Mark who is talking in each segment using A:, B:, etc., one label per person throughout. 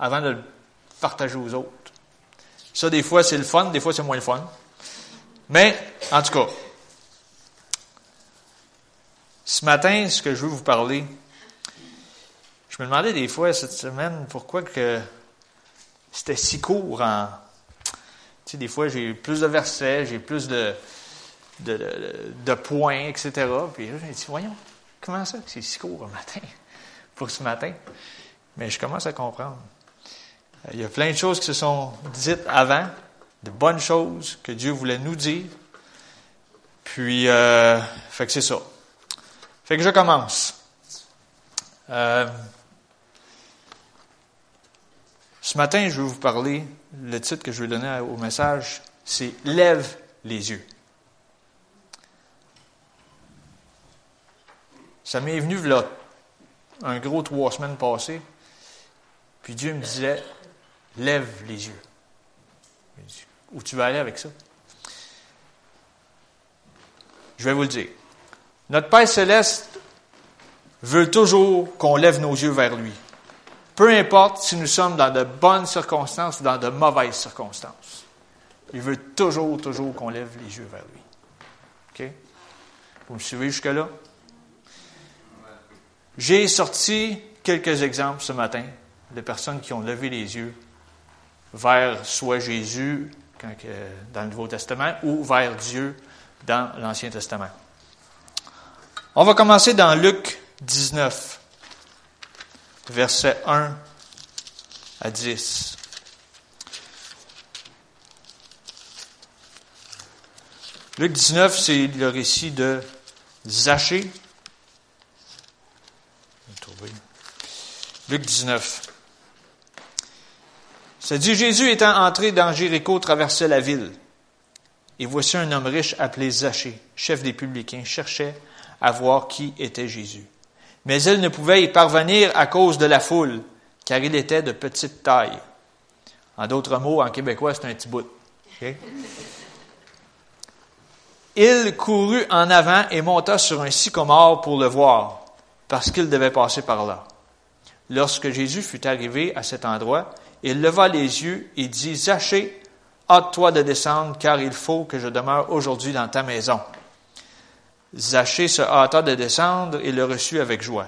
A: avant de le partager aux autres. Ça, des fois, c'est le fun, des fois, c'est moins le fun. Mais, en tout cas, ce matin, ce que je veux vous parler, je me demandais des fois cette semaine pourquoi que c'était si court en. Tu sais, des fois, j'ai plus de versets, j'ai plus de, de, de, points, etc. Puis là, j'ai dit, voyons, comment ça que c'est si court le matin, pour ce matin? Mais je commence à comprendre. Il y a plein de choses qui se sont dites avant, de bonnes choses que Dieu voulait nous dire. Puis, euh, fait que c'est ça. Fait que je commence. Euh, ce matin, je vais vous parler, le titre que je vais donner au message, c'est Lève les yeux. Ça m'est venu là, un gros trois semaines passées, puis Dieu me disait, lève les yeux. Où tu vas aller avec ça? Je vais vous le dire. Notre Père céleste veut toujours qu'on lève nos yeux vers lui. Peu importe si nous sommes dans de bonnes circonstances ou dans de mauvaises circonstances. Il veut toujours, toujours qu'on lève les yeux vers lui. OK? Vous me suivez jusque-là? J'ai sorti quelques exemples ce matin de personnes qui ont levé les yeux vers soit Jésus dans le Nouveau Testament ou vers Dieu dans l'Ancien Testament. On va commencer dans Luc 19 versets 1 à 10. Luc 19, c'est le récit de Zachée. Luc 19. Ça dit Jésus étant entré dans Jéricho traversait la ville. Et voici un homme riche appelé Zachée, chef des publicains, cherchait à voir qui était Jésus mais elle ne pouvait y parvenir à cause de la foule, car il était de petite taille. En d'autres mots, en québécois, c'est un petit bout. Il courut en avant et monta sur un sycomore pour le voir, parce qu'il devait passer par là. Lorsque Jésus fut arrivé à cet endroit, il leva les yeux et dit, Zachée, hâte-toi de descendre, car il faut que je demeure aujourd'hui dans ta maison. Zachée se hâta de descendre et le reçut avec joie.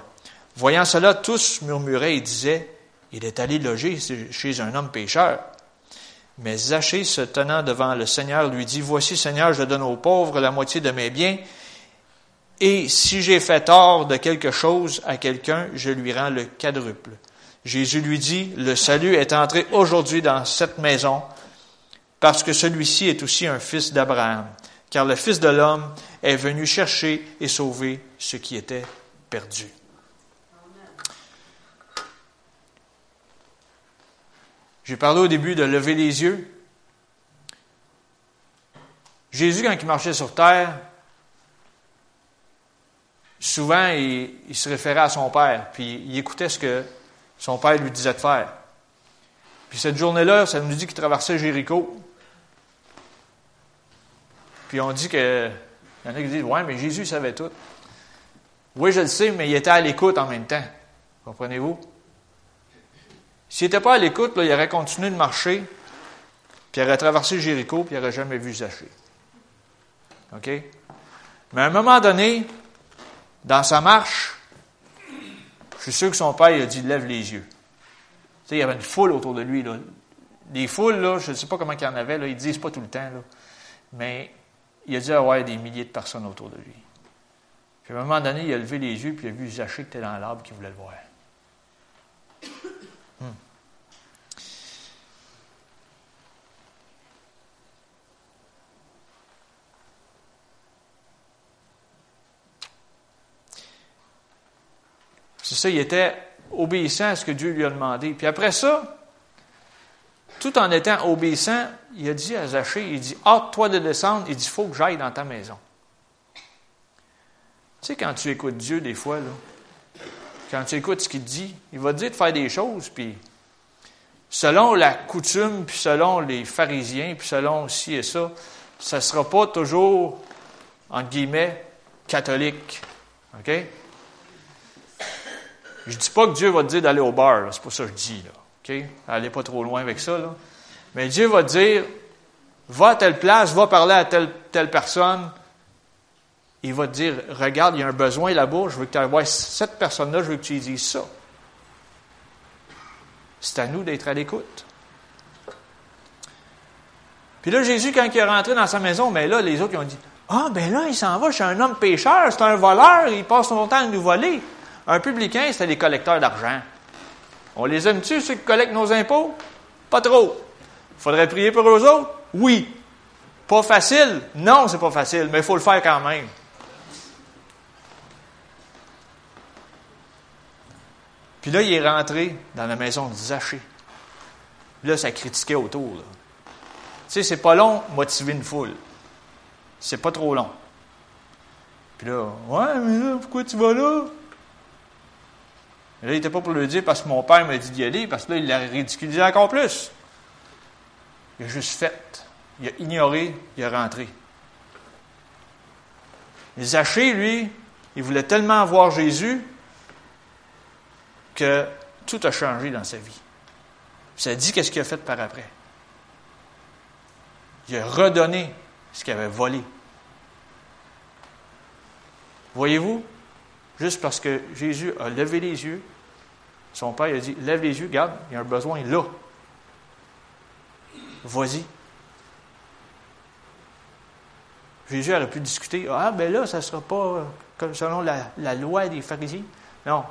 A: Voyant cela, tous murmuraient et disaient, Il est allé loger chez un homme pécheur. Mais Zachée, se tenant devant le Seigneur, lui dit, Voici, Seigneur, je donne aux pauvres la moitié de mes biens, et si j'ai fait tort de quelque chose à quelqu'un, je lui rends le quadruple. Jésus lui dit, Le salut est entré aujourd'hui dans cette maison, parce que celui-ci est aussi un fils d'Abraham car le Fils de l'homme est venu chercher et sauver ce qui était perdu. J'ai parlé au début de lever les yeux. Jésus, quand il marchait sur terre, souvent, il, se référait à son Père, puis il écoutait ce que son Père lui disait de faire. Puis cette journée-là, ça nous dit qu'il traversait Jéricho. Puis on dit que. Il y en a qui disent Ouais, mais Jésus savait tout. Oui, je le sais, mais il était à l'écoute en même temps. Comprenez-vous? S'il n'était pas à l'écoute, il aurait continué de marcher, puis il aurait traversé Jéricho, puis il n'aurait jamais vu Zachée. OK? Mais à un moment donné, dans sa marche, je suis sûr que son père il a dit lève les yeux. Tu sais, il y avait une foule autour de lui. Là. Les foules, là, je ne sais pas comment il y en avait, là, ils ne disent pas tout le temps. Là. Mais il a dû avoir des milliers de personnes autour de lui. Puis à un moment donné, il a levé les yeux puis il a vu Zachée qui était dans l'arbre qui voulait le voir. C'est ça, il était obéissant à ce que Dieu lui a demandé. Puis après ça, tout en étant obéissant, il a dit à Zachée, il dit, hâte-toi de descendre, il dit, il faut que j'aille dans ta maison. Tu sais, quand tu écoutes Dieu, des fois, quand tu écoutes ce qu'il dit, il va te dire de faire des choses, puis selon la coutume, puis selon les pharisiens, puis selon ci et ça, ça ne sera pas toujours, entre guillemets, catholique. OK? Je ne dis pas que Dieu va te dire d'aller au bar, c'est pas ça que je dis. Là. Allez pas trop loin avec ça, là. Mais Dieu va te dire, va à telle place, va parler à telle, telle personne. Il va te dire, regarde, il y a un besoin là-bas, je veux que tu voir cette personne-là, je veux que tu lui dises ça. C'est à nous d'être à l'écoute. Puis là, Jésus, quand il est rentré dans sa maison, mais là, les autres, ont dit, ah, ben là, il s'en va, je suis un homme pécheur, c'est un voleur, il passe son temps à nous voler. Un publicain, c'était des collecteurs d'argent. On les aime-tu, ceux qui collectent nos impôts? Pas trop. Faudrait prier pour eux autres? Oui. Pas facile? Non, c'est pas facile, mais il faut le faire quand même. Puis là, il est rentré dans la maison de Zachée. Là, ça critiquait autour. Tu sais, c'est pas long motiver une foule. C'est pas trop long. Puis là, ouais, mais là, pourquoi tu vas là? Là, il n'était pas pour le dire parce que mon père m'a dit d'y aller, parce que là, il l'a ridiculisé encore plus. Il a juste fait. Il a ignoré, il est rentré. Et Zachée, lui, il voulait tellement voir Jésus que tout a changé dans sa vie. Ça dit qu'est-ce qu'il a fait par après. Il a redonné ce qu'il avait volé. Voyez-vous, juste parce que Jésus a levé les yeux, son père a dit Lève les yeux, garde, il y a un besoin là. Vas-y. Jésus aurait pu discuter Ah, ben là, ça ne sera pas selon la, la loi des pharisiens. Non,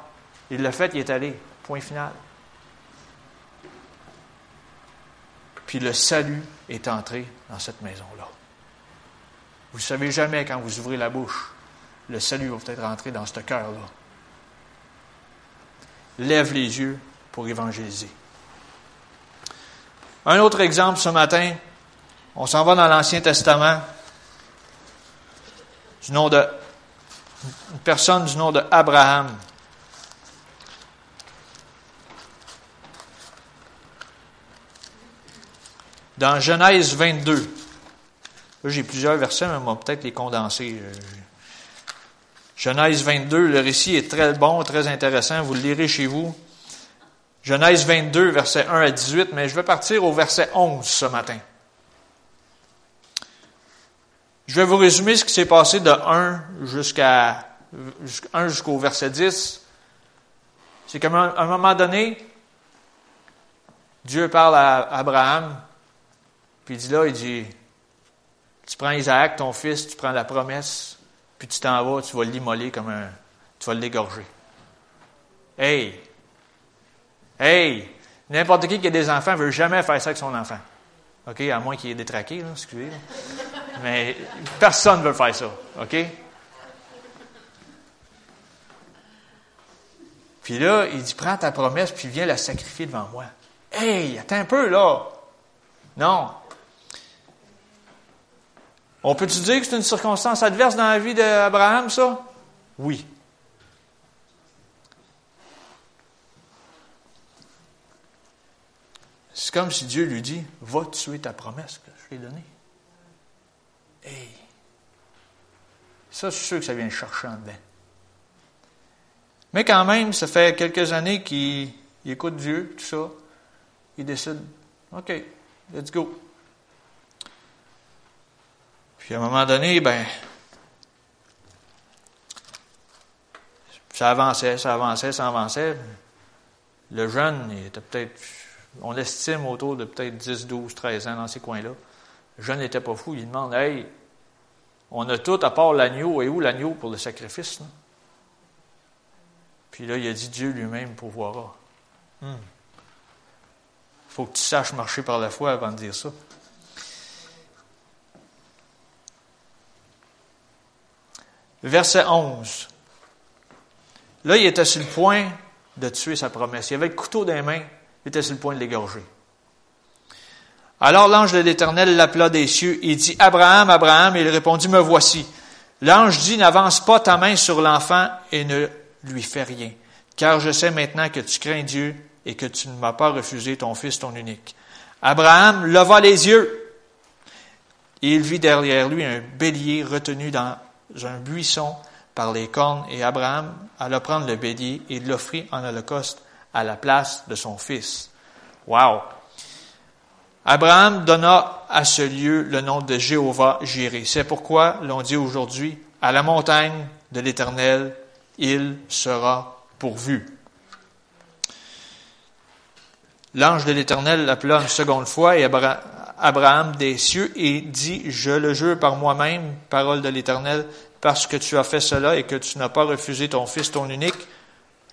A: il l'a fait, il est allé. Point final. Puis le salut est entré dans cette maison-là. Vous ne savez jamais quand vous ouvrez la bouche, le salut va peut-être rentrer dans ce cœur-là. Lève les yeux pour évangéliser. Un autre exemple ce matin, on s'en va dans l'Ancien Testament, du nom de une personne du nom de Abraham. Dans Genèse 22, là j'ai plusieurs versets, mais on va peut-être les condenser. Genèse 22, le récit est très bon, très intéressant, vous le lirez chez vous. Genèse 22, verset 1 à 18, mais je vais partir au verset 11 ce matin. Je vais vous résumer ce qui s'est passé de 1 jusqu'à 1 jusqu'au verset 10. C'est qu'à un moment donné, Dieu parle à Abraham, puis il dit là, il dit, tu prends Isaac, ton fils, tu prends la promesse, puis tu t'en vas, tu vas l'immoler comme un. Tu vas l'égorger. Hey! Hey! N'importe qui qui a des enfants ne veut jamais faire ça avec son enfant. OK? À moins qu'il ait détraqué, là, excusez. Mais personne ne veut faire ça. OK? Puis là, il dit Prends ta promesse, puis viens la sacrifier devant moi. Hey, attends un peu, là. Non. On peut-tu dire que c'est une circonstance adverse dans la vie d'Abraham, ça? Oui. C'est comme si Dieu lui dit Va tuer ta promesse que je t'ai donnée. Hey! Ça, suis sûr que ça vient chercher en dedans. Mais quand même, ça fait quelques années qu'il écoute Dieu, tout ça. Il décide OK, let's go. Puis à un moment donné, ben, ça avançait, ça avançait, ça avançait. Le jeune, il était peut-être, on l'estime autour de peut-être 10, 12, 13 ans dans ces coins-là. Le jeune n'était pas fou, il demande, hey, on a tout à part l'agneau, et où l'agneau pour le sacrifice? Puis là, il a dit Dieu lui-même pourvoira. Il hmm. faut que tu saches marcher par la foi avant de dire ça. Verset 11. Là, il était sur le point de tuer sa promesse. Il avait le couteau dans les mains, il était sur le point de l'égorger. Alors l'ange de l'Éternel l'appela des cieux et dit, Abraham, Abraham, et il répondit, me voici. L'ange dit, n'avance pas ta main sur l'enfant et ne lui fais rien, car je sais maintenant que tu crains Dieu et que tu ne m'as pas refusé ton fils, ton unique. Abraham leva les yeux et il vit derrière lui un bélier retenu dans un buisson par les cornes, et Abraham alla prendre le bélier et l'offrit en holocauste à la place de son fils. Wow! Abraham donna à ce lieu le nom de Jéhovah Jiré. C'est pourquoi l'on dit aujourd'hui, à la montagne de l'Éternel, il sera pourvu. L'ange de l'Éternel l'appela une seconde fois et Abraham des cieux et dit, je le jure par moi-même, parole de l'Éternel, parce que tu as fait cela et que tu n'as pas refusé ton fils, ton unique,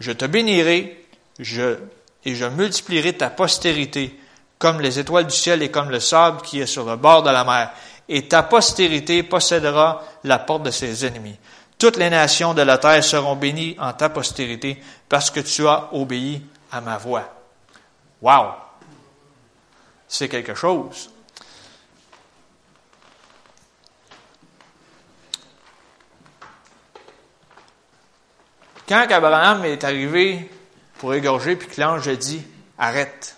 A: je te bénirai je, et je multiplierai ta postérité comme les étoiles du ciel et comme le sable qui est sur le bord de la mer. Et ta postérité possédera la porte de ses ennemis. Toutes les nations de la terre seront bénies en ta postérité parce que tu as obéi à ma voix. Wow! C'est quelque chose. Quand Abraham est arrivé pour égorger, puis que l'ange a dit Arrête.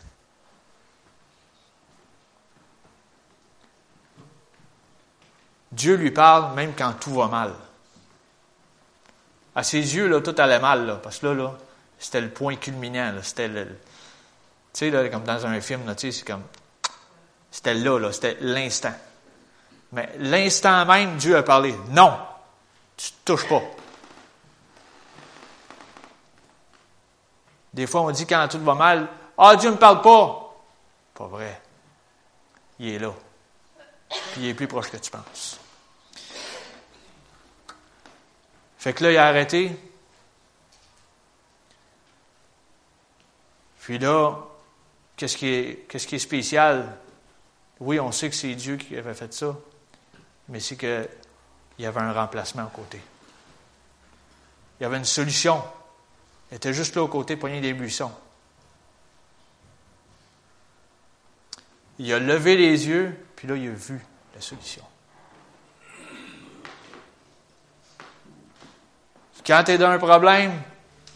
A: Dieu lui parle même quand tout va mal. À ses yeux, là, tout allait mal, là, parce que là, là c'était le point culminant. C'était le. Tu sais, là, comme dans un film, c'est comme. C'était là, là, c'était l'instant. Mais l'instant même, Dieu a parlé. Non, tu ne touches pas. Des fois, on dit quand tout va mal, Ah, Dieu ne me parle pas. Pas vrai. Il est là. Puis il est plus proche que tu penses. Fait que là, il a arrêté. Puis là, qu'est-ce qui est, qu'est-ce qui est spécial? Oui, on sait que c'est Dieu qui avait fait ça, mais c'est qu'il y avait un remplacement à côté. Il y avait une solution. Il était juste là au côté, poigné des buissons. Il a levé les yeux, puis là, il a vu la solution. Quand tu es dans un problème,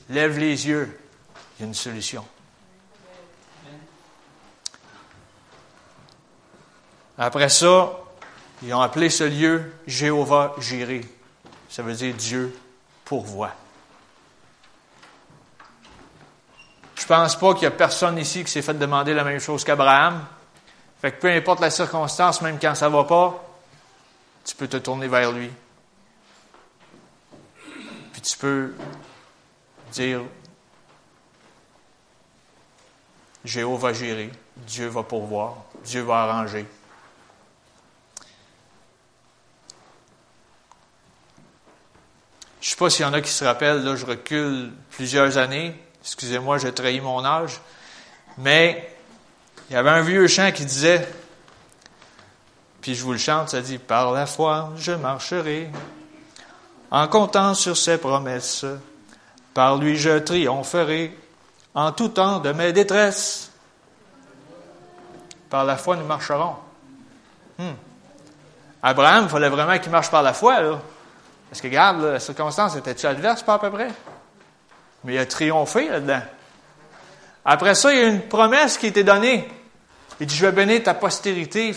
A: lève les yeux. Il y a une solution. Après ça, ils ont appelé ce lieu Jéhovah Jiré. Ça veut dire Dieu pourvoit. Je pense pas qu'il y a personne ici qui s'est fait demander la même chose qu'Abraham. Fait que peu importe la circonstance, même quand ça va pas, tu peux te tourner vers lui. Puis tu peux dire Jéhovah va gérer, Dieu va pourvoir, Dieu va arranger. Je ne sais pas s'il y en a qui se rappellent, là, je recule plusieurs années. Excusez-moi, j'ai trahi mon âge. Mais il y avait un vieux chant qui disait, puis je vous le chante, ça dit, Par la foi, je marcherai, en comptant sur ses promesses. Par lui, je triompherai, en tout temps de mes détresses. Par la foi, nous marcherons. Hmm. Abraham, il fallait vraiment qu'il marche par la foi, là. Parce que, regarde, la circonstance était-tu adverse, pas à peu près? Mais il a triomphé là-dedans. Après ça, il y a une promesse qui été donnée. Il dit, je vais bénir ta postérité,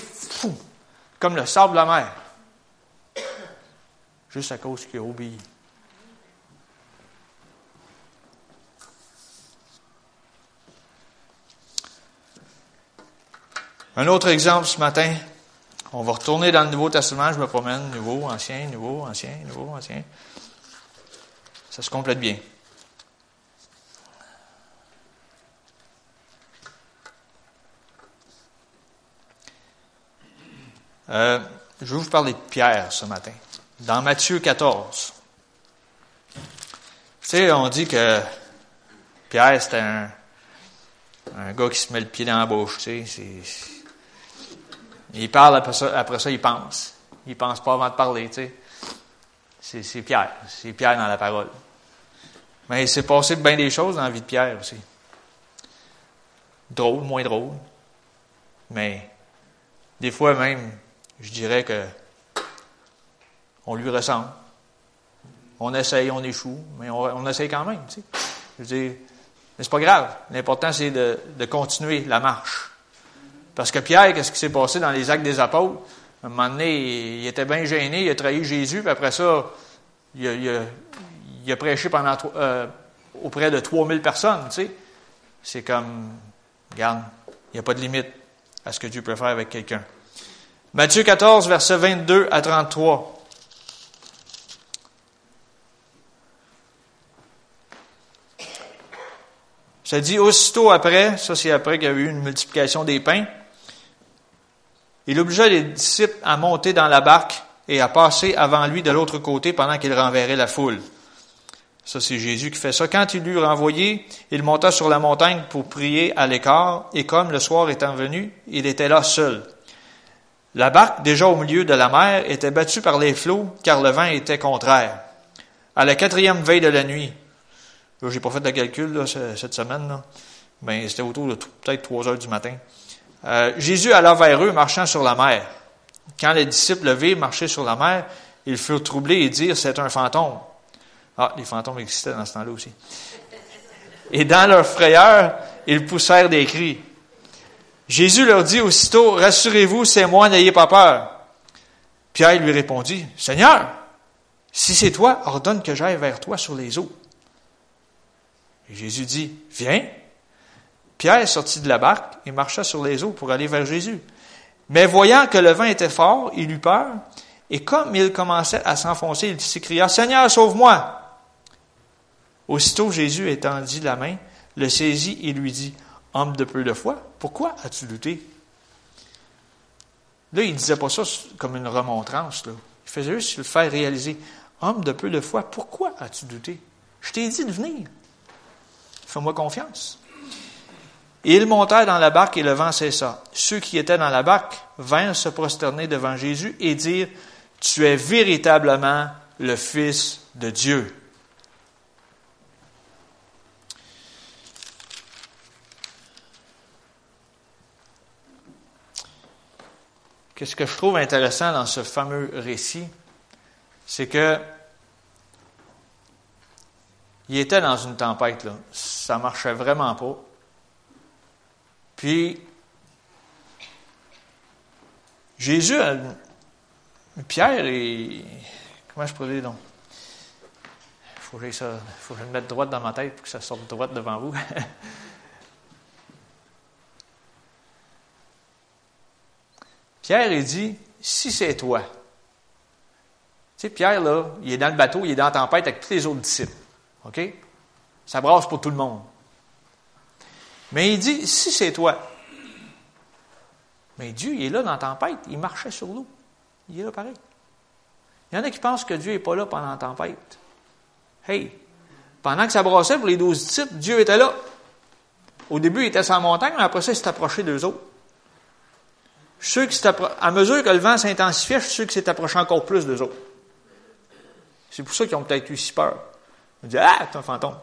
A: comme le sable de la mer. Juste à cause qu'il a obéi. Un autre exemple ce matin. On va retourner dans le Nouveau Testament. Je me promène. Nouveau, ancien, nouveau, ancien, nouveau, ancien. Ça se complète bien. Euh, je vais vous parler de Pierre ce matin. Dans Matthieu 14. Tu sais, on dit que Pierre, c'était un, gars qui se met le pied dans la bouche. Tu sais, il parle, après ça, après ça, il pense. Il pense pas avant de parler. Tu sais. C'est Pierre. C'est Pierre dans la parole. Mais il s'est passé bien des choses dans la vie de Pierre aussi. Drôle, moins drôle. Mais des fois même, je dirais que on lui ressemble. On essaye, on échoue, mais on, essaye quand même. Tu sais. Je veux dire, mais c'est pas grave. L'important, c'est de, continuer la marche. Parce que Pierre, qu'est-ce qui s'est passé dans les actes des apôtres? À un moment donné, il, était bien gêné, il a trahi Jésus, puis après ça, il a, prêché pendant, euh, auprès de 3000 personnes. Tu sais. C'est comme, regarde, Il n'y a pas de limite à ce que Dieu peut faire avec quelqu'un. Matthieu 14, versets 22 à 33. Ça dit aussitôt après, ça c'est après qu'il y a eu une multiplication des pains, il obligea les disciples à monter dans la barque et à passer avant lui de l'autre côté pendant qu'il renverrait la foule. Ça, c'est Jésus qui fait ça. Quand il l'eut renvoyé, il monta sur la montagne pour prier à l'écart, et comme le soir étant venu, il était là seul. La barque, déjà au milieu de la mer, était battue par les flots, car le vent était contraire. À la quatrième veille de la nuit, je j'ai pas fait de calcul cette semaine, mais c'était autour de peut-être trois heures du matin. Euh, Jésus alla vers eux, marchant sur la mer. Quand les disciples le virent marcher sur la mer, ils furent troublés et dirent, c'est un fantôme. Ah, les fantômes existaient dans ce temps-là aussi. Et dans leur frayeur, ils poussèrent des cris. Jésus leur dit aussitôt, Rassurez-vous, c'est moi, n'ayez pas peur. Pierre lui répondit, Seigneur, si c'est toi, ordonne que j'aille vers toi sur les eaux. Jésus dit, Viens. Pierre sortit de la barque et marcha sur les eaux pour aller vers Jésus. Mais voyant que le vent était fort, il eut peur, et comme il commençait à s'enfoncer, il s'écria, Seigneur, sauve-moi. Aussitôt Jésus étendit la main, le saisit et lui dit, Homme de peu de foi, pourquoi as-tu douté? Là, il ne disait pas ça comme une remontrance. Il faisait juste le faire réaliser. Homme de peu de foi, pourquoi as-tu douté? Je t'ai dit de venir. Fais-moi confiance. Et ils montèrent dans la barque et le vent cessa. Ceux qui étaient dans la barque vinrent se prosterner devant Jésus et dire, Tu es véritablement le Fils de Dieu. Qu'est-ce que je trouve intéressant dans ce fameux récit, c'est que il était dans une tempête, là. Ça marchait vraiment pas. Puis, Jésus, Pierre et, comment je pourrais donc? Il que, faut que je le mette droite dans ma tête pour que ça sorte droite devant vous. Pierre, il dit, si c'est toi. Tu sais, Pierre, là, il est dans le bateau, il est dans la tempête avec tous les autres disciples. OK? Ça brasse pour tout le monde. Mais il dit, si c'est toi. Mais Dieu, il est là dans la tempête, il marchait sur l'eau. Il est là pareil. Il y en a qui pensent que Dieu n'est pas là pendant la tempête. Hey, pendant que ça brassait pour les douze disciples, Dieu était là. Au début, il était sur la montagne, mais après ça, il s'est approché d'eux autres. Ceux qui à mesure que le vent s'intensifiait, ceux qui s'est approché encore plus d'eux autres. C'est pour ça qu'ils ont peut-être eu si peur. Ils dit Ah, c'est un fantôme.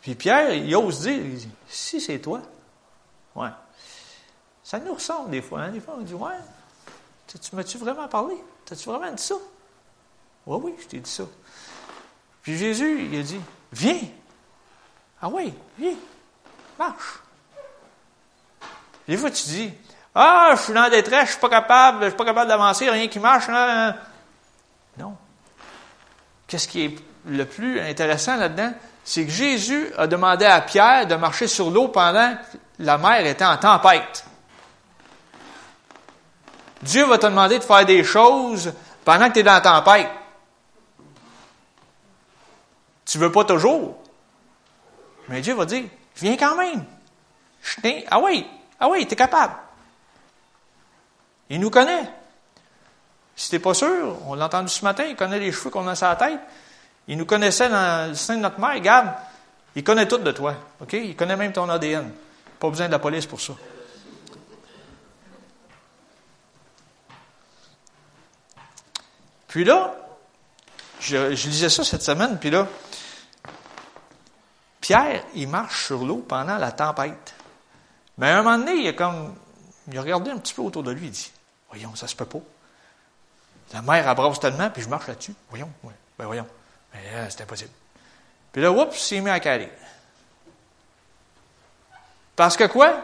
A: Puis Pierre, il ose dire, il dit, si c'est toi, ouais. Ça nous ressemble des fois, hein? Des fois, on dit, ouais, tu m'as-tu vraiment parlé? T'as-tu vraiment dit ça? Oui, oui, je t'ai dit ça. Puis Jésus, il a dit, viens. Ah oui, viens marche. Des fois, tu dis, ah, je suis dans la détresse, je suis pas capable, je suis pas capable d'avancer, rien qui marche. Là. Non. Qu'est-ce qui est le plus intéressant là-dedans? C'est que Jésus a demandé à Pierre de marcher sur l'eau pendant que la mer était en tempête. Dieu va te demander de faire des choses pendant que tu es dans la tempête. Tu veux pas toujours. Mais Dieu va dire, Viens quand même. Ah oui, ah oui, t'es capable. Il nous connaît. Si t'es pas sûr, on l'a entendu ce matin, il connaît les cheveux qu'on a sur la tête. Il nous connaissait dans le sein de notre mère. Regarde, il connaît tout de toi. Il connaît même ton ADN. Pas besoin de la police pour ça. Puis là, je, je lisais ça cette semaine, puis là, Pierre, il marche sur l'eau pendant la tempête. Mais à un moment donné, il a comme, il a regardé un petit peu autour de lui, il dit, voyons, ça se peut pas. La mer abrasse tellement, puis je marche là-dessus. Voyons, ouais, ben voyons. Mais là, c'est impossible. Puis là, oups, il s'est mis à caler. Parce que quoi?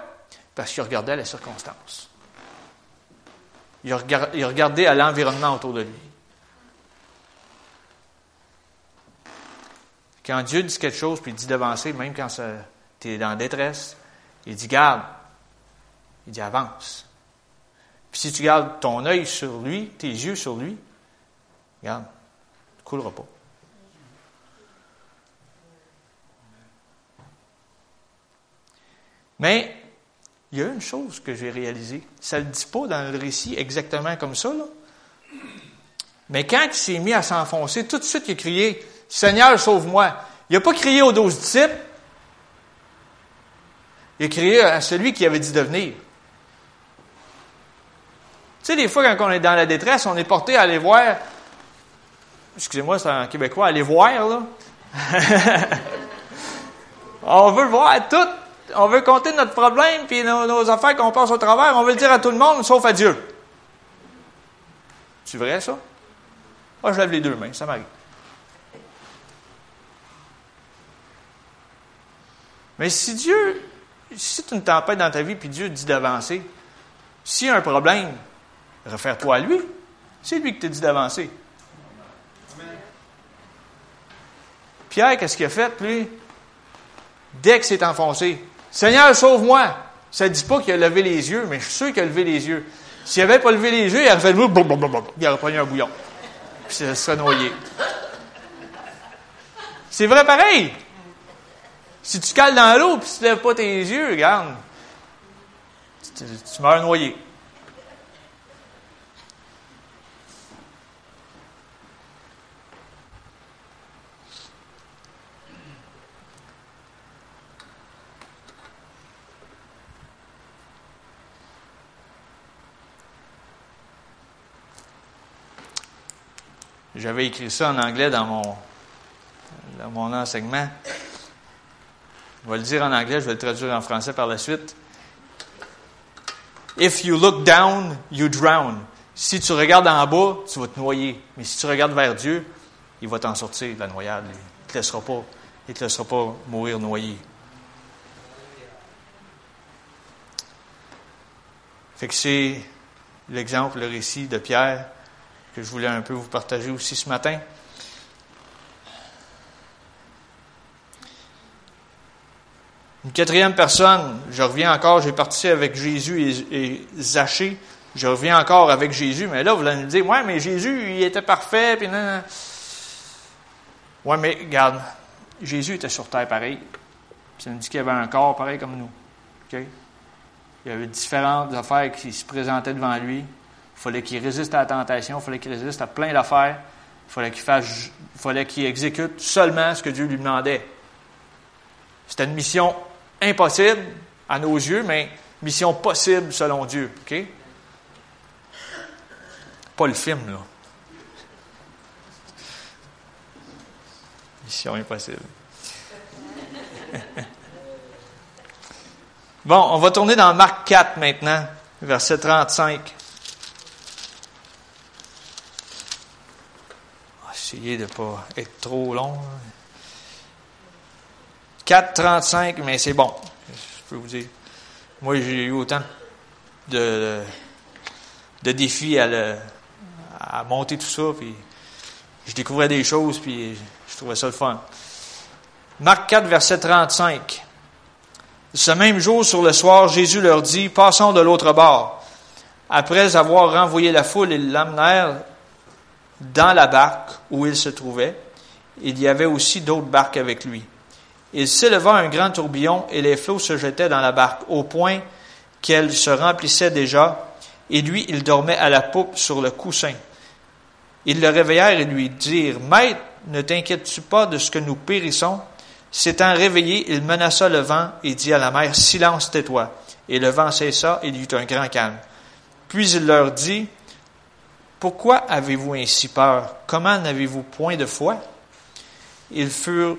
A: Parce qu'il regardait les circonstances. Il regardait à l'environnement autour de lui. Quand Dieu dit quelque chose, puis il dit d'avancer, même quand tu es dans la détresse, il dit garde. Il dit avance. Puis si tu gardes ton œil sur lui, tes yeux sur lui, regarde, tu ne couleras pas. Mais il y a une chose que j'ai réalisée. Ça ne le dit pas dans le récit exactement comme ça, là. Mais quand il s'est mis à s'enfoncer, tout de suite, il a crié Seigneur, sauve-moi. Il n'a pas crié aux douze disciples. Il a crié à celui qui avait dit de venir. Tu sais, des fois, quand on est dans la détresse, on est porté à aller voir. Excusez-moi, c'est en québécois, aller voir, là. on veut voir tout. On veut compter notre problème, puis nos, affaires qu'on passe au travers. On veut le dire à tout le monde, sauf à Dieu. C'est vrai, ça? Moi, je lève les deux mains, ça m'arrive. Mais si Dieu, si tu une tempête dans ta vie, puis Dieu dit d'avancer, s'il y a un problème, réfère-toi à lui. C'est lui qui te dit d'avancer. Pierre, qu'est-ce qu'il a fait, lui? Dès que c'est enfoncé, Seigneur, sauve-moi. Ça ne dit pas qu'il a levé les yeux, mais je suis sûr qu'il a levé les yeux. S'il n'avait pas levé les yeux, il aurait fait il aurait pris un bouillon. Puis il serait noyé. C'est vrai pareil. Si tu cales dans l'eau puis tu ne lèves pas tes yeux, regarde, tu, tu meurs noyé. J'avais écrit ça en anglais dans mon enseignement. Je vais le dire en anglais, je vais le traduire en français par la suite. If you look down, you drown. Si tu regardes en bas, tu vas te noyer. Mais si tu regardes vers Dieu, il va t'en sortir de la noyade. Il ne te laissera pas, il te laissera pas mourir noyé. Fait c'est l'exemple, le récit de Pierre que je voulais un peu vous partager aussi ce matin. Une quatrième personne, je reviens encore, j'ai parti avec Jésus et, Zachée. Je reviens encore avec Jésus, mais là, vous allez me dire, ouais, mais Jésus, il était parfait, puis non, Ouais, mais regarde, Jésus était sur terre pareil. Ça nous dit qu'il avait un corps pareil comme nous. Il y avait différentes affaires qui se présentaient devant lui. Il fallait qu'il résiste à la tentation, il fallait qu'il résiste à plein d'affaires. Il fallait qu'il fasse, il fallait qu'il exécute seulement ce que Dieu lui demandait. C'était une mission impossible à nos yeux, mais mission possible selon Dieu. OK? Pas le film, là. Mission impossible. bon, on va tourner dans Marc 4 maintenant, verset 35. essayer de ne pas être trop long. 4,35, mais c'est bon. Je peux vous dire. Moi, j'ai eu autant de, de défis à, à monter tout ça, puis je découvrais des choses, puis je trouvais ça le fun. Marc 4, verset 35. Ce même jour, sur le soir, Jésus leur dit, passons de l'autre bord. Après avoir renvoyé la foule, ils l'amenèrent dans la barque où il se trouvait. Il y avait aussi d'autres barques avec lui. Il s'éleva un grand tourbillon et les flots se jetaient dans la barque au point qu'elle se remplissait déjà, et lui, il dormait à la poupe sur le coussin. Ils le réveillèrent et lui dirent, Maître, ne t'inquiètes-tu pas de ce que nous périssons? S'étant réveillé, il menaça le vent et dit à la mer, Silence, tais-toi. Et le vent cessa et il y eut un grand calme. Puis il leur dit, pourquoi avez-vous ainsi peur? Comment n'avez-vous point de foi? Ils furent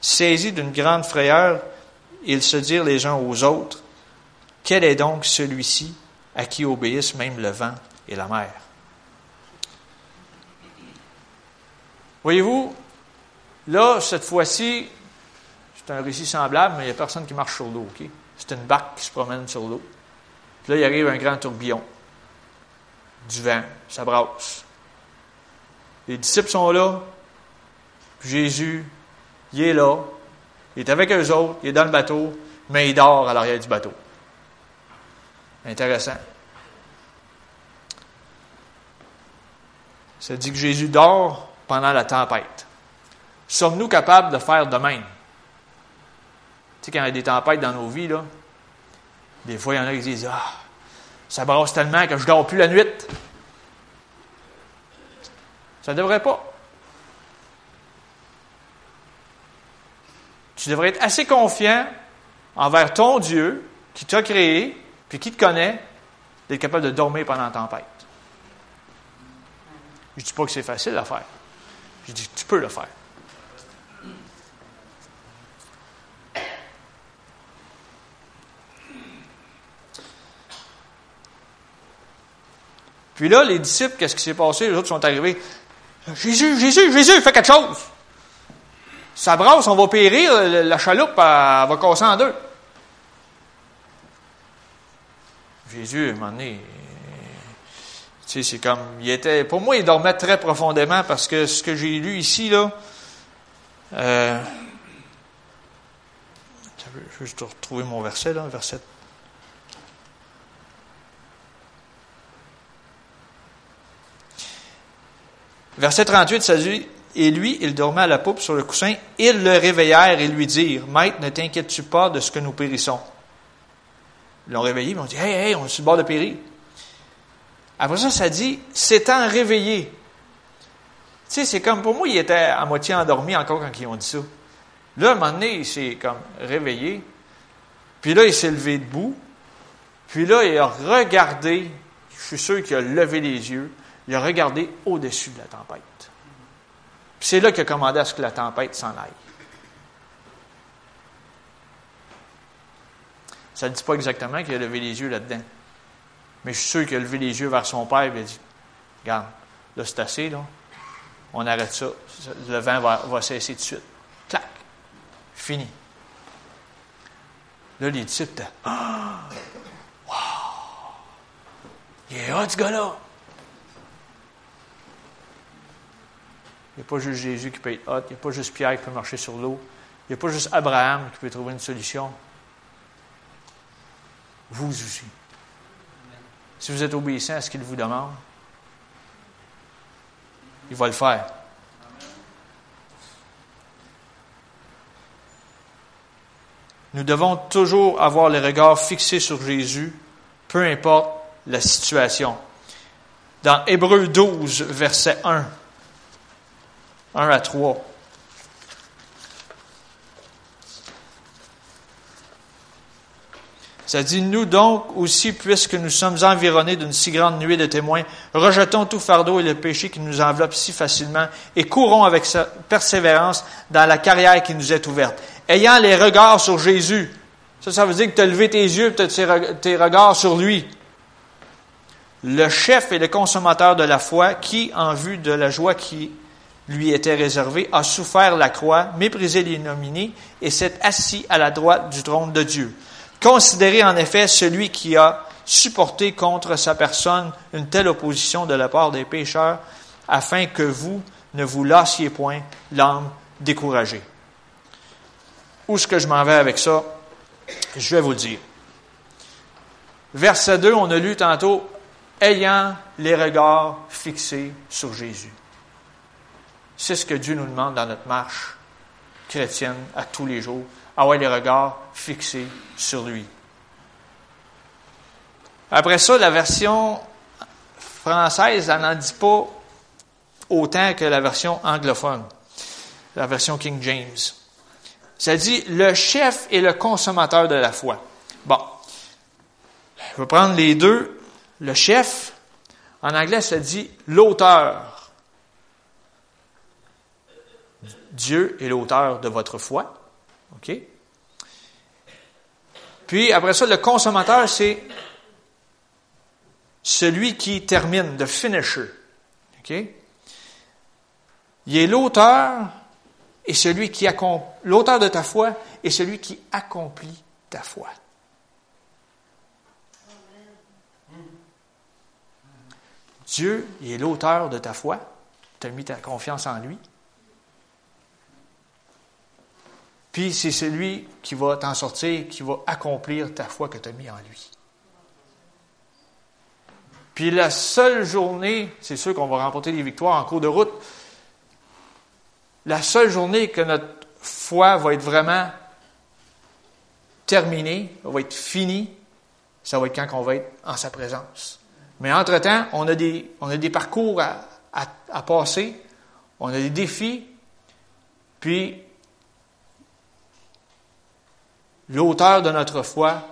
A: saisis d'une grande frayeur, ils se dirent les uns aux autres, Quel est donc celui-ci à qui obéissent même le vent et la mer? Voyez-vous, là, cette fois-ci, c'est un récit semblable, mais il n'y a personne qui marche sur l'eau. C'est une barque qui se promène sur l'eau. Puis là, il arrive un grand tourbillon du vent, ça brasse. Les disciples sont là, Jésus il est là, il est avec eux autres, il est dans le bateau, mais il dort à l'arrière du bateau. Intéressant. Ça dit que Jésus dort pendant la tempête. Sommes-nous capables de faire de même? Tu sais, quand il y a des tempêtes dans nos vies, là, des fois, il y en a qui disent Ah, ça brasse tellement que je ne dors plus la nuit. Ça ne devrait pas. Tu devrais être assez confiant envers ton Dieu qui t'a créé, puis qui te connaît, d'être capable de dormir pendant la tempête. Je ne dis pas que c'est facile à faire. Je dis que tu peux le faire. Puis là, les disciples, qu'est-ce qui s'est passé? Les autres sont arrivés. Jésus, Jésus, Jésus, fais quelque chose. Ça brasse, on va périr, la chaloupe elle, va casser en deux. Jésus, à un moment donné, tu sais, c'est comme, il était, pour moi, il dormait très profondément parce que ce que j'ai lu ici, là, euh, je vais juste retrouver mon verset, là, verset Verset 38, ça dit, et lui, il dormait à la poupe sur le coussin. Ils le réveillèrent et lui dirent, Maître, ne t'inquiètes-tu pas de ce que nous périssons? Ils l'ont réveillé, ils ont dit, Hey, hey, on est sur le bord de périr. Après ça, ça dit, s'étant réveillé. Tu sais, c'est comme, pour moi, il était à moitié endormi encore quand ils ont dit ça. Là, à un moment donné, il s'est comme réveillé. Puis là, il s'est levé debout. Puis là, il a regardé. Je suis sûr qu'il a levé les yeux il a regardé au-dessus de la tempête. C'est là qu'il a commandé à ce que la tempête s'en aille. Ça ne dit pas exactement qu'il a levé les yeux là-dedans. Mais je suis sûr qu'il a levé les yeux vers son père et il a dit Regarde, là c'est assez, là. On arrête ça. Le vent va, cesser tout de suite. Clac. Fini. Là, les disciples étaient Ah! Wow! Il est hot, ce gars-là! N'y a pas juste Jésus qui peut être hot. Il n'y a pas juste Pierre qui peut marcher sur l'eau. Il n'y a pas juste Abraham qui peut trouver une solution. Vous aussi. Si vous êtes obéissant à ce qu'il vous demande, il va le faire. Nous devons toujours avoir les regards fixés sur Jésus, peu importe la situation. Dans Hébreu 12, verset 1, 1 à 3. Ça dit, nous donc aussi, puisque nous sommes environnés d'une si grande nuée de témoins, rejetons tout fardeau et le péché qui nous enveloppe si facilement et courons avec persévérance dans la carrière qui nous est ouverte. Ayant les regards sur Jésus. Ça, veut dire que tu as levé tes yeux, as tes regards sur lui. Le chef et le consommateur de la foi qui, en vue de la joie qui lui était réservé, a souffert la croix, méprisé les nominés et s'est assis à la droite du trône de Dieu. Considérez en effet celui qui a supporté contre sa personne une telle opposition de la part des pécheurs, afin que vous ne vous lassiez point l'âme découragée. Où est-ce que je m'en vais avec ça? Je vais vous le dire. Verset 2, on a lu tantôt, ayant les regards fixés sur Jésus. C'est ce que Dieu nous demande dans notre marche chrétienne à tous les jours, avoir les regards fixés sur lui. Après ça, la version française, elle n'en dit pas autant que la version anglophone, la version King James. Ça dit le chef et le consommateur de la foi. Bon, je vais prendre les deux. Le chef, en anglais, ça dit l'auteur Dieu est l'auteur de votre foi. OK? Puis après ça, le consommateur, c'est celui qui termine, de finisher. OK? Il est l'auteur et celui qui l'auteur de ta foi et celui qui accomplit ta foi. Dieu, est l'auteur de ta foi. Tu as mis ta confiance en lui. Puis c'est celui qui va t'en sortir, qui va accomplir ta foi que tu as mis en lui. Puis la seule journée, c'est sûr qu'on va remporter des victoires en cours de route, la seule journée que notre foi va être vraiment terminée, va être finie, ça va être quand on va être en sa présence. Mais entre-temps, on, a des, parcours à, à passer, on a des défis, puis l'auteur de notre foi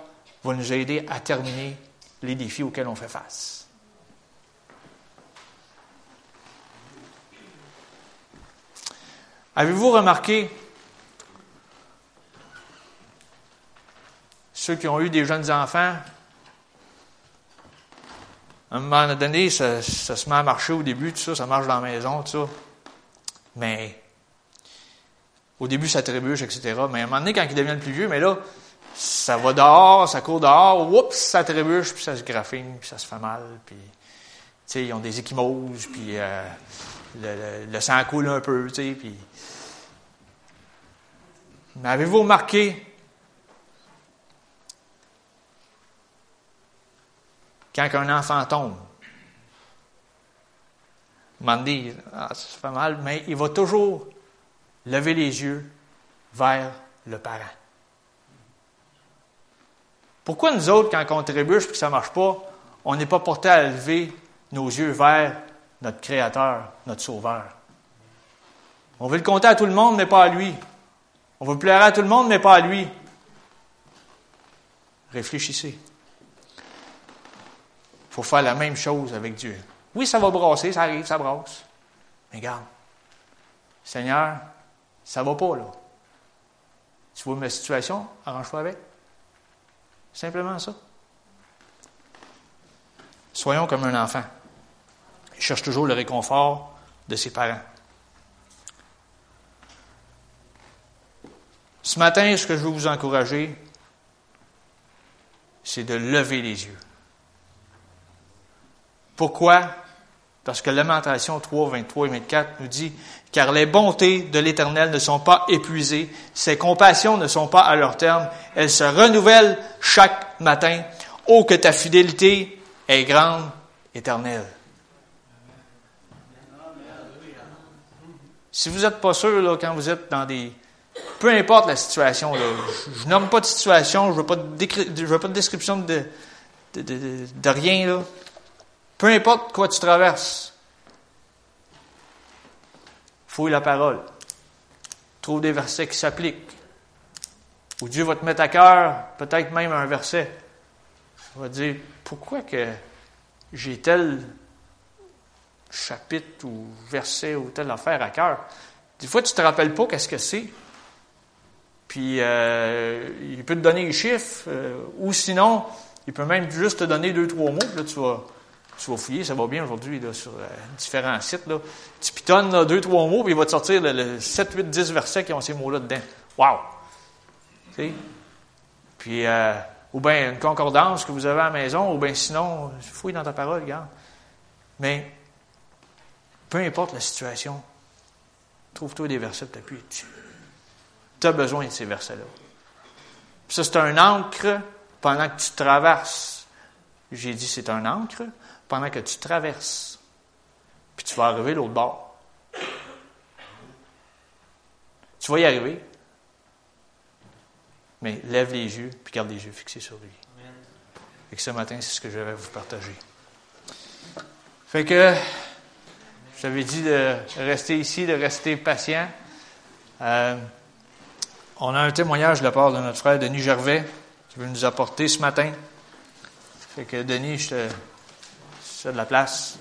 A: va nous aider à terminer les défis auxquels on fait face. Avez-vous remarqué, ceux qui ont eu des jeunes enfants, à un moment donné, ça, se met à marcher au début, tout ça, ça marche dans la maison, tout ça. Mais au début, ça trébuche, etc. Mais à un moment donné, quand il devient le plus vieux, mais là, ça va dehors, ça court dehors, oups, ça trébuche, puis ça se graffine, puis ça se fait mal, puis, tu sais, ils ont des échymoses, puis euh, le, sang coule un peu, tu sais, puis... Mais avez-vous remarqué quand un enfant tombe, dit, ah, ça fait mal, mais il va toujours lever les yeux vers le parent. Pourquoi nous autres, quand on trébuche et que ça ne marche pas, on n'est pas porté à lever nos yeux vers notre Créateur, notre Sauveur? On veut le compter à tout le monde, mais pas à lui. On veut plaire à tout le monde, mais pas à lui. Réfléchissez. Il faut faire la même chose avec Dieu. Oui, ça va brasser, ça arrive, ça brasse. Mais regarde, Seigneur, ça va pas, là. Tu vois ma situation, arrange-toi avec. Simplement ça. Soyons comme un enfant. Il cherche toujours le réconfort de ses parents. Ce matin, ce que je veux vous encourager, c'est de lever les yeux. Pourquoi? Parce que Lamentation 3, 23 et 24 nous dit, car les bontés de l'Éternel ne sont pas épuisées, ses compassions ne sont pas à leur terme, elles se renouvellent chaque matin. Oh, que ta fidélité est grande, éternelle. Si vous n'êtes pas sûr, quand vous êtes dans des... Peu importe la situation, je, nomme pas de situation, je ne veux, pas de description de, rien. Peu importe quoi tu traverses, fouille la parole. Trouve des versets qui s'appliquent. Ou Dieu va te mettre à cœur, peut-être même un verset. Il va dire, pourquoi que j'ai tel chapitre ou verset ou telle affaire à cœur? Des fois, tu ne te rappelles pas qu'est-ce que c'est. Puis, euh, il peut te donner les chiffres, euh, ou sinon, il peut même juste te donner deux, trois mots, là, tu vas, tu vas fouiller, ça va bien aujourd'hui sur euh, différents sites. Là. Tu pitonnes deux, trois mots, puis il va te sortir le, 7, 8, 10 versets qui ont ces mots-là dedans. Wow! sais? Puis, euh, ou bien une concordance que vous avez à la maison, ou bien sinon, fouille dans ta parole, regarde. Mais, peu importe la situation, trouve-toi des versets pour t'appuyer dessus. Tu as besoin de ces versets-là. Ça, c'est un encre pendant que tu traverses. J'ai dit c'est un encre pendant que tu traverses, puis tu vas arriver l'autre bord. Tu vas y arriver, mais lève les yeux, puis garde les yeux fixés sur lui. Et que ce matin, c'est ce que je vais vous partager. Fait que, j'avais dit de rester ici, de rester patient. Euh, on a un témoignage de la part de notre frère Denis Gervais qui veut nous apporter ce matin. Fait que Denis, je te, de la place.